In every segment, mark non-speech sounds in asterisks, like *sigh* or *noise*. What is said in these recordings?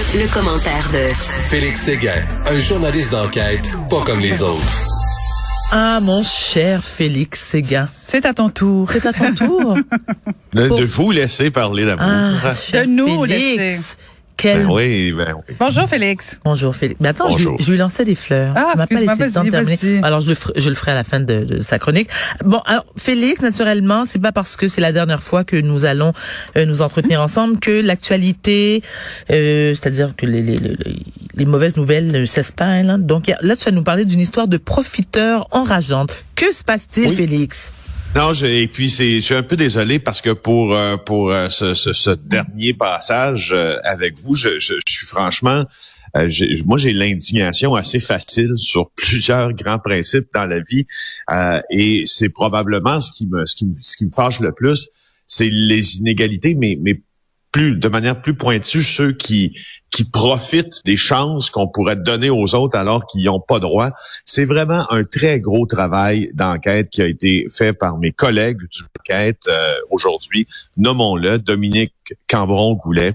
Le, commentaire de Félix Séguin, un journaliste d'enquête pas comme les autres. Ah, mon cher Félix Séguin. C'est à ton tour. C'est à ton tour. *laughs* De vous laisser parler d'amour. Ah, De nous Félix. laisser. Quel... Ben oui, ben oui. Bonjour Félix. Bonjour Félix. Mais attends, je, Bonjour. je lui lançais des fleurs. Ah, m'as pas excuse-moi, laissé le temps de vas-y, terminer. vas-y. Alors je le, ferai, je le ferai à la fin de, de sa chronique. Bon, alors Félix, naturellement, c'est pas parce que c'est la dernière fois que nous allons euh, nous entretenir ensemble que l'actualité, euh, c'est-à-dire que les, les, les, les mauvaises nouvelles ne cessent pas. hein, là. Donc là, tu vas nous parler d'une histoire de profiteur enrageante. Que se passe-t-il, Oui. Félix? Non, je, et puis c'est, je suis un peu désolé parce que pour euh, pour euh, ce, ce, ce dernier passage euh, avec vous, je, je, je suis franchement, euh, j'ai- moi j'ai l'indignation assez facile sur *laughs* plusieurs grands principes dans la vie, euh, et c'est probablement ce qui me ce qui me ce qui me fâche le plus, c'est les inégalités, mais mais plus de manière plus pointue ceux qui qui profitent des chances qu'on pourrait donner aux autres alors qu'ils n'y ont pas droit. C'est vraiment un très gros travail d'enquête qui a été fait par mes collègues du euh, aujourd'hui. Nommons-le, Dominique Cambron-Goulet,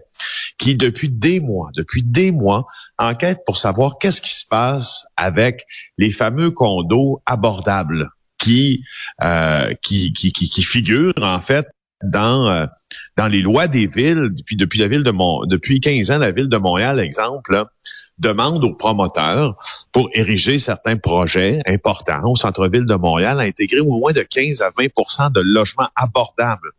qui depuis des mois, depuis des mois, enquête pour savoir qu'est-ce qui se passe avec les fameux condos abordables qui, euh, qui, qui, qui, qui figurent en fait dans euh, dans les lois des villes depuis depuis la ville de depuis 15 ans la ville de Montréal exemple demande aux promoteurs pour ériger certains projets importants au centre-ville de Montréal à intégrer au moins de 15 à 20% de logements abordables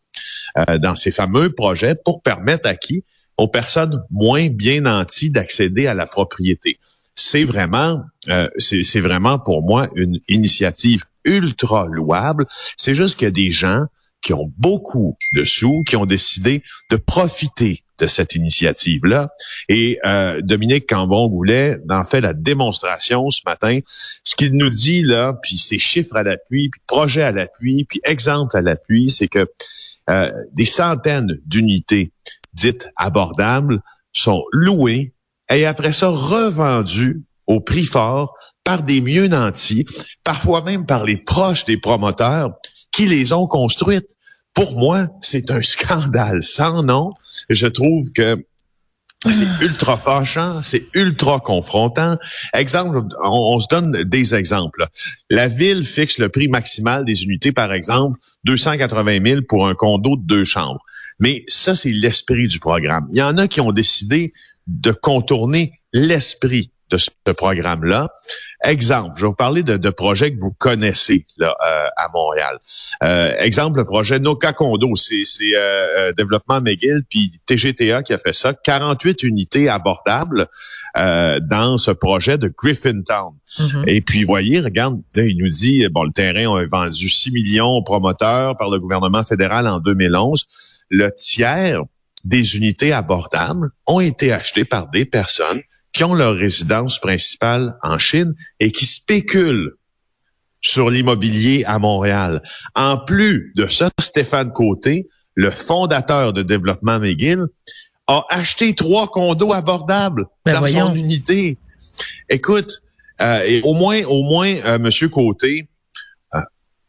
euh, dans ces fameux projets pour permettre à qui? Aux personnes moins bien nanties d'accéder à la propriété. C'est vraiment euh, c'est vraiment pour moi une initiative ultra louable. C'est juste qu'il y a des gens qui ont beaucoup de sous, qui ont décidé de profiter de cette initiative-là. Et euh, Dominique Cambon-Goulet en fait la démonstration ce matin. Ce qu'il nous dit là, puis ses chiffres à l'appui, puis projets à l'appui, puis exemples à l'appui, c'est que euh, des centaines d'unités dites abordables sont louées et après ça revendues au prix fort par des mieux nantis, parfois même par les proches des promoteurs qui les ont construites. Pour moi, c'est un scandale sans nom. Je trouve que c'est ultra fâchant, c'est ultra confrontant. Exemple, on, on se donne des exemples. La ville fixe le prix maximal des unités, par exemple, 280 000 pour un condo de deux chambres. Mais ça, c'est l'esprit du programme. Il y en a qui ont décidé de contourner l'esprit de ce programme-là. Exemple, je vais vous parler de, de projets que vous connaissez là, euh, à Montréal. Euh, exemple, le projet Noka Condo, c'est euh, euh, Développement McGill puis TGTA qui a fait ça. 48 unités abordables euh, dans ce projet de Griffintown. Mhm. Et puis, voyez, regarde, là, il nous dit, bon, le terrain on a vendu 6 millions aux promoteurs par le gouvernement fédéral en 2011. Le tiers des unités abordables ont été achetées par des personnes qui ont leur résidence principale en Chine et qui spéculent sur l'immobilier à Montréal. En plus de ça, Stéphane Côté, le fondateur de Développement McGill, a acheté trois condos abordables Ben dans voyons. son unité. Écoute, euh, et au moins, au moins, euh, Monsieur Côté euh,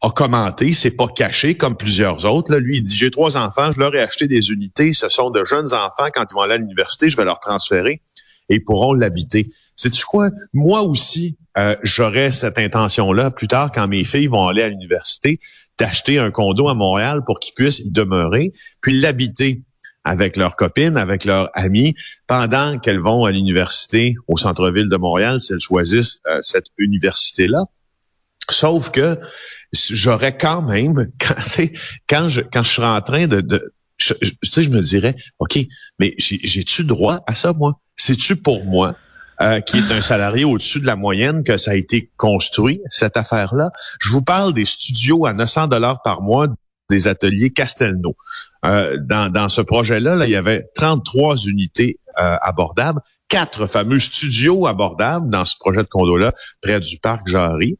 a commenté, c'est pas caché comme plusieurs autres. Là, lui, il dit j'ai trois enfants, je leur ai acheté des unités. Ce sont de jeunes enfants. Quand ils vont aller à l'université, je vais leur transférer et pourront l'habiter. Sais-tu quoi? Moi aussi, euh, j'aurais cette intention-là plus tard quand mes filles vont aller à l'université, d'acheter un condo à Montréal pour qu'ils puissent y demeurer, puis l'habiter avec leurs copines, avec leurs amis, pendant qu'elles vont à l'université au centre-ville de Montréal, si elles choisissent euh, cette université-là. Sauf que j'aurais quand même, *laughs* quand, quand je quand je serais en train de, de je, je- je me dirais, ok, mais j'ai- j'ai-tu droit à ça moi? C'est-tu pour moi euh, qui est un salarié au-dessus de la moyenne que ça a été construit cette affaire-là? Je vous parle des studios à 900 dollars par mois des ateliers Castelnau. Euh, dans, ce projet-là, là, il y avait 33 unités euh, abordables, quatre fameux studios abordables dans ce projet de condo-là, près du parc Jarry,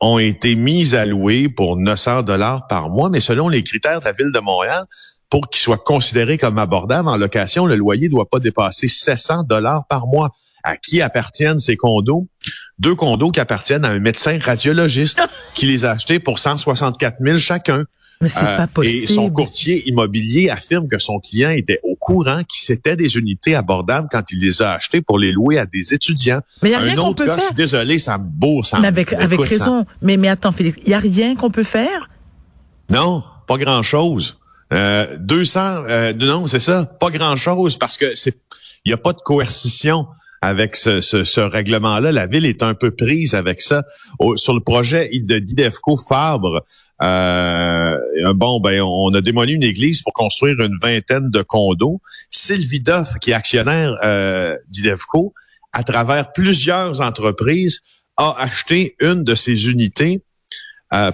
ont été mis à louer pour 900 dollars par mois, mais selon les critères de la ville de Montréal, pour qu'ils soient considérés comme abordables en location, le loyer doit pas dépasser 700 dollars par mois. À qui appartiennent ces condos? Deux condos qui appartiennent à un médecin radiologiste *laughs* qui les a achetés pour 164 000 chacun. Mais c'est pas possible. Et son courtier immobilier affirme que son client était au courant qu'il c'était des unités abordables quand il les a achetées pour les louer à des étudiants. Mais il y a rien qu'on peut cas, faire. Je suis désolé, ça me bourre. Ça mais avec, avec raison. Mais, mais attends, Félix, il y a rien qu'on peut faire? Non, pas grand-chose. Euh, 200, euh, non, c'est ça, pas grand-chose parce que c'est, il y a pas de coercition avec ce, règlement-là. La ville est un peu prise avec ça. sur le projet de d'Idefco Fabre, euh, bon, ben, on a démoli une église pour construire une vingtaine de condos. Sylvie Doff, qui est actionnaire euh, d'Idefco, à travers plusieurs entreprises, a acheté une de ces unités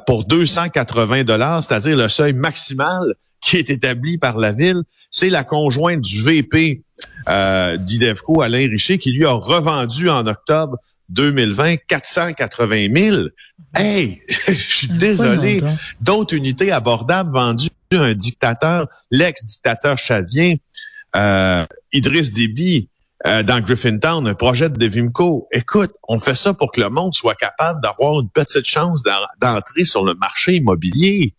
pour 280 dollars, c'est-à-dire le seuil maximal qui est établi par la ville. C'est la conjointe du VP euh, d'Idevco, Alain Richer, qui lui a revendu en octobre 2020 480 000. Hey, *laughs* je suis désolé. D'autres unités abordables vendues à un dictateur, l'ex-dictateur chadien, euh, Idriss Déby, euh, dans Griffintown, un projet de Devimco. Écoute, on fait ça pour que le monde soit capable d'avoir une petite chance d'entrer sur le marché immobilier.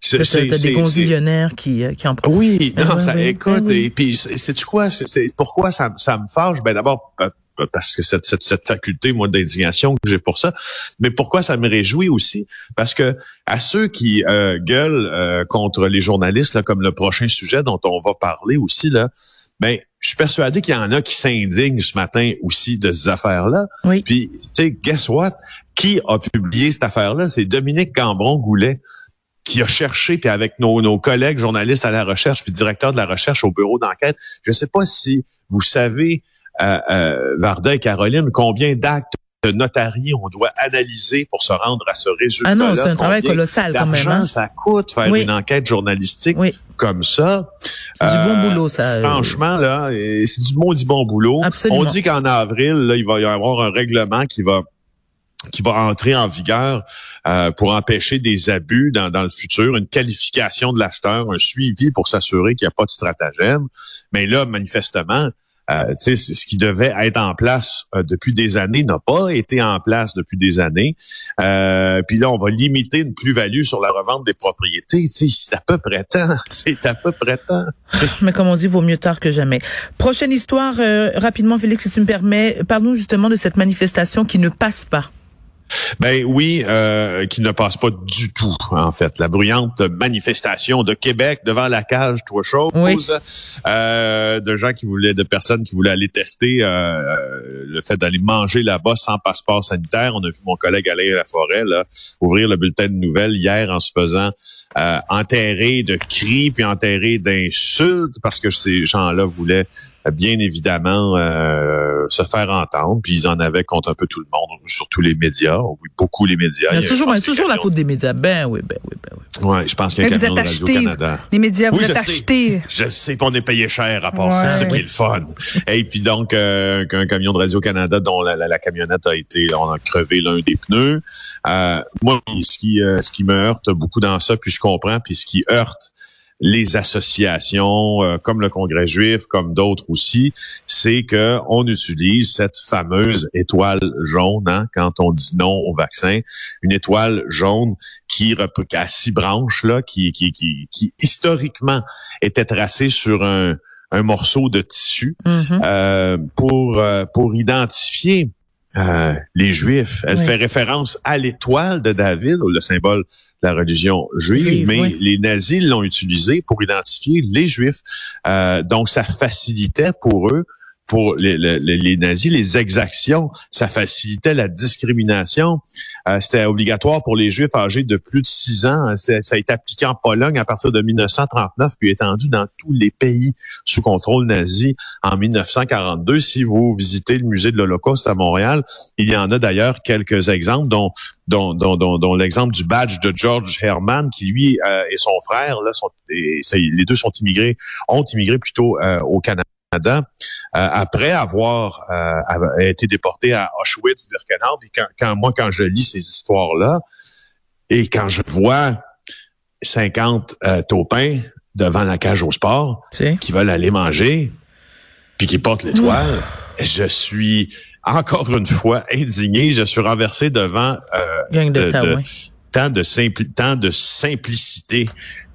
C'est des gonzillionnaires qui, euh, qui en Oui, non, ça, écoute, et puis, c'est quoi, c'est pourquoi ça, ça me fâche? Ben d'abord, parce que cette, cette, cette faculté, moi, d'indignation que j'ai pour ça. Mais pourquoi ça me réjouit aussi? Parce que à ceux qui euh, gueulent euh, contre les journalistes, là, comme le prochain sujet dont on va parler aussi, là, ben, je suis persuadé qu'il y en a qui s'indignent ce matin aussi de ces affaires-là. Oui. Puis, tu sais, guess what? Qui a publié cette affaire-là? C'est Dominique Cambron-Goulet qui a cherché, puis avec nos, nos collègues journalistes à la recherche, puis directeur de la recherche au bureau d'enquête. Je ne sais pas si vous savez, euh, euh, Varda et Caroline, combien d'actes de notariés on doit analyser pour se rendre à ce résultat. Ah non, c'est un travail colossal quand même. Hein? ça coûte faire une enquête journalistique comme ça? C'est du bon boulot, ça. Euh, franchement, là, c'est du bon, du bon boulot. Absolument. On dit qu'en avril, là, il va y avoir un règlement qui va qui va entrer en vigueur euh, pour empêcher des abus dans, dans le futur, une qualification de l'acheteur, un suivi pour s'assurer qu'il n'y a pas de stratagème. Mais là, manifestement, euh, ce qui devait être en place euh, depuis des années n'a pas été en place depuis des années. Euh, puis là, on va limiter une plus-value sur la revente des propriétés. C'est à peu près temps. *laughs* C'est à peu près temps. *laughs* Mais comme on dit, vaut mieux tard que jamais. Prochaine histoire, euh, rapidement, Félix, si tu me permets, parle-nous justement de cette manifestation qui ne passe pas. Ben oui, euh, qui ne passe pas du tout, en fait. La bruyante manifestation de Québec devant la cage, toi chose, euh, de gens qui voulaient, de personnes qui voulaient aller tester euh, le fait d'aller manger là-bas sans passeport sanitaire. On a vu mon collègue Alain Laforêt là, ouvrir le bulletin de nouvelles hier en se faisant euh, enterrer de cris puis enterrer d'insultes parce que ces gens-là voulaient bien évidemment euh, se faire entendre, puis ils en avaient contre un peu tout le monde, surtout les médias. Oui, beaucoup les médias. C'est toujours, toujours la faute des médias. Ben oui, ben oui, ben oui. Ouais, je pense qu'il y a un camion de Radio-Canada. Les médias, vous êtes achetés. Je sais qu'on est payé cher à part c'est ça qui est le fun. Et puis donc, euh, un camion de Radio-Canada dont la, la, camionnette a été, on a crevé l'un des pneus. Euh, moi, ce qui, euh, ce qui me heurte beaucoup dans ça, puis je comprends, puis ce qui heurte les associations euh, comme le Congrès juif, comme d'autres aussi, c'est que on utilise cette fameuse étoile jaune hein, quand on dit non au vaccin, une étoile jaune qui, a six branches là, qui, qui, qui, qui historiquement était tracée sur un, un morceau de tissu mm-hmm. euh, pour euh, pour identifier euh, les Juifs. Elle fait référence à l'étoile de David, le symbole de la religion juive, mais les nazis l'ont utilisé pour identifier les Juifs. Euh, donc, ça facilitait pour eux pour les, les, nazis, les exactions, ça facilitait la discrimination. Euh, c'était obligatoire pour les Juifs âgés de plus de six ans. Ça a été appliqué en Pologne à partir de 1939, puis étendu dans tous les pays sous contrôle nazi en 1942. Si vous visitez le musée de l'Holocauste à Montréal, il y en a d'ailleurs quelques exemples, dont dont, dont, dont, l'exemple du badge de George Herman, qui lui euh, et son frère, là, sont, les deux sont immigrés, ont immigré plutôt euh, au Canada. Euh, après avoir euh, été déporté à Auschwitz-Birkenau. Quand, quand, moi, quand je lis ces histoires-là, et quand je vois 50 euh, taupins devant la cage au sport qui veulent aller manger, puis qui portent l'étoile, je suis encore une fois indigné. Je suis renversé devant de, tant de simpli tant de simplicité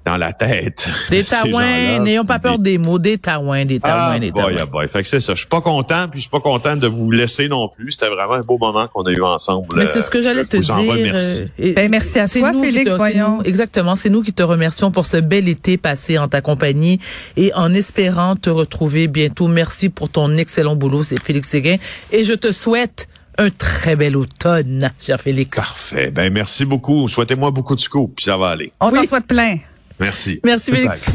dans la tête. *laughs* Des taouins, n'ayons pas peur des mots, des taouins, des taouins, Ah, des boy, taouins. ah, boy. Fait que c'est ça. Je suis pas content, puis je suis pas content de vous laisser non plus. C'était vraiment un beau moment qu'on a eu ensemble. Mais c'est ce que Euh, j'allais je te vous en dire. remercie. euh, Ben, merci à c'est toi, nous qui Félix, te- voyons. nous- exactement, c'est nous qui te remercions pour ce bel été passé en ta compagnie et en espérant te retrouver bientôt. Merci pour ton excellent boulot, c'est Félix Séguin. Et je te souhaite un très bel automne, cher Félix. Parfait. Ben merci beaucoup. Souhaitez-moi beaucoup de scoop, puis ça va aller. On t'en Oui. souhaite plein. Merci. Merci, Félix.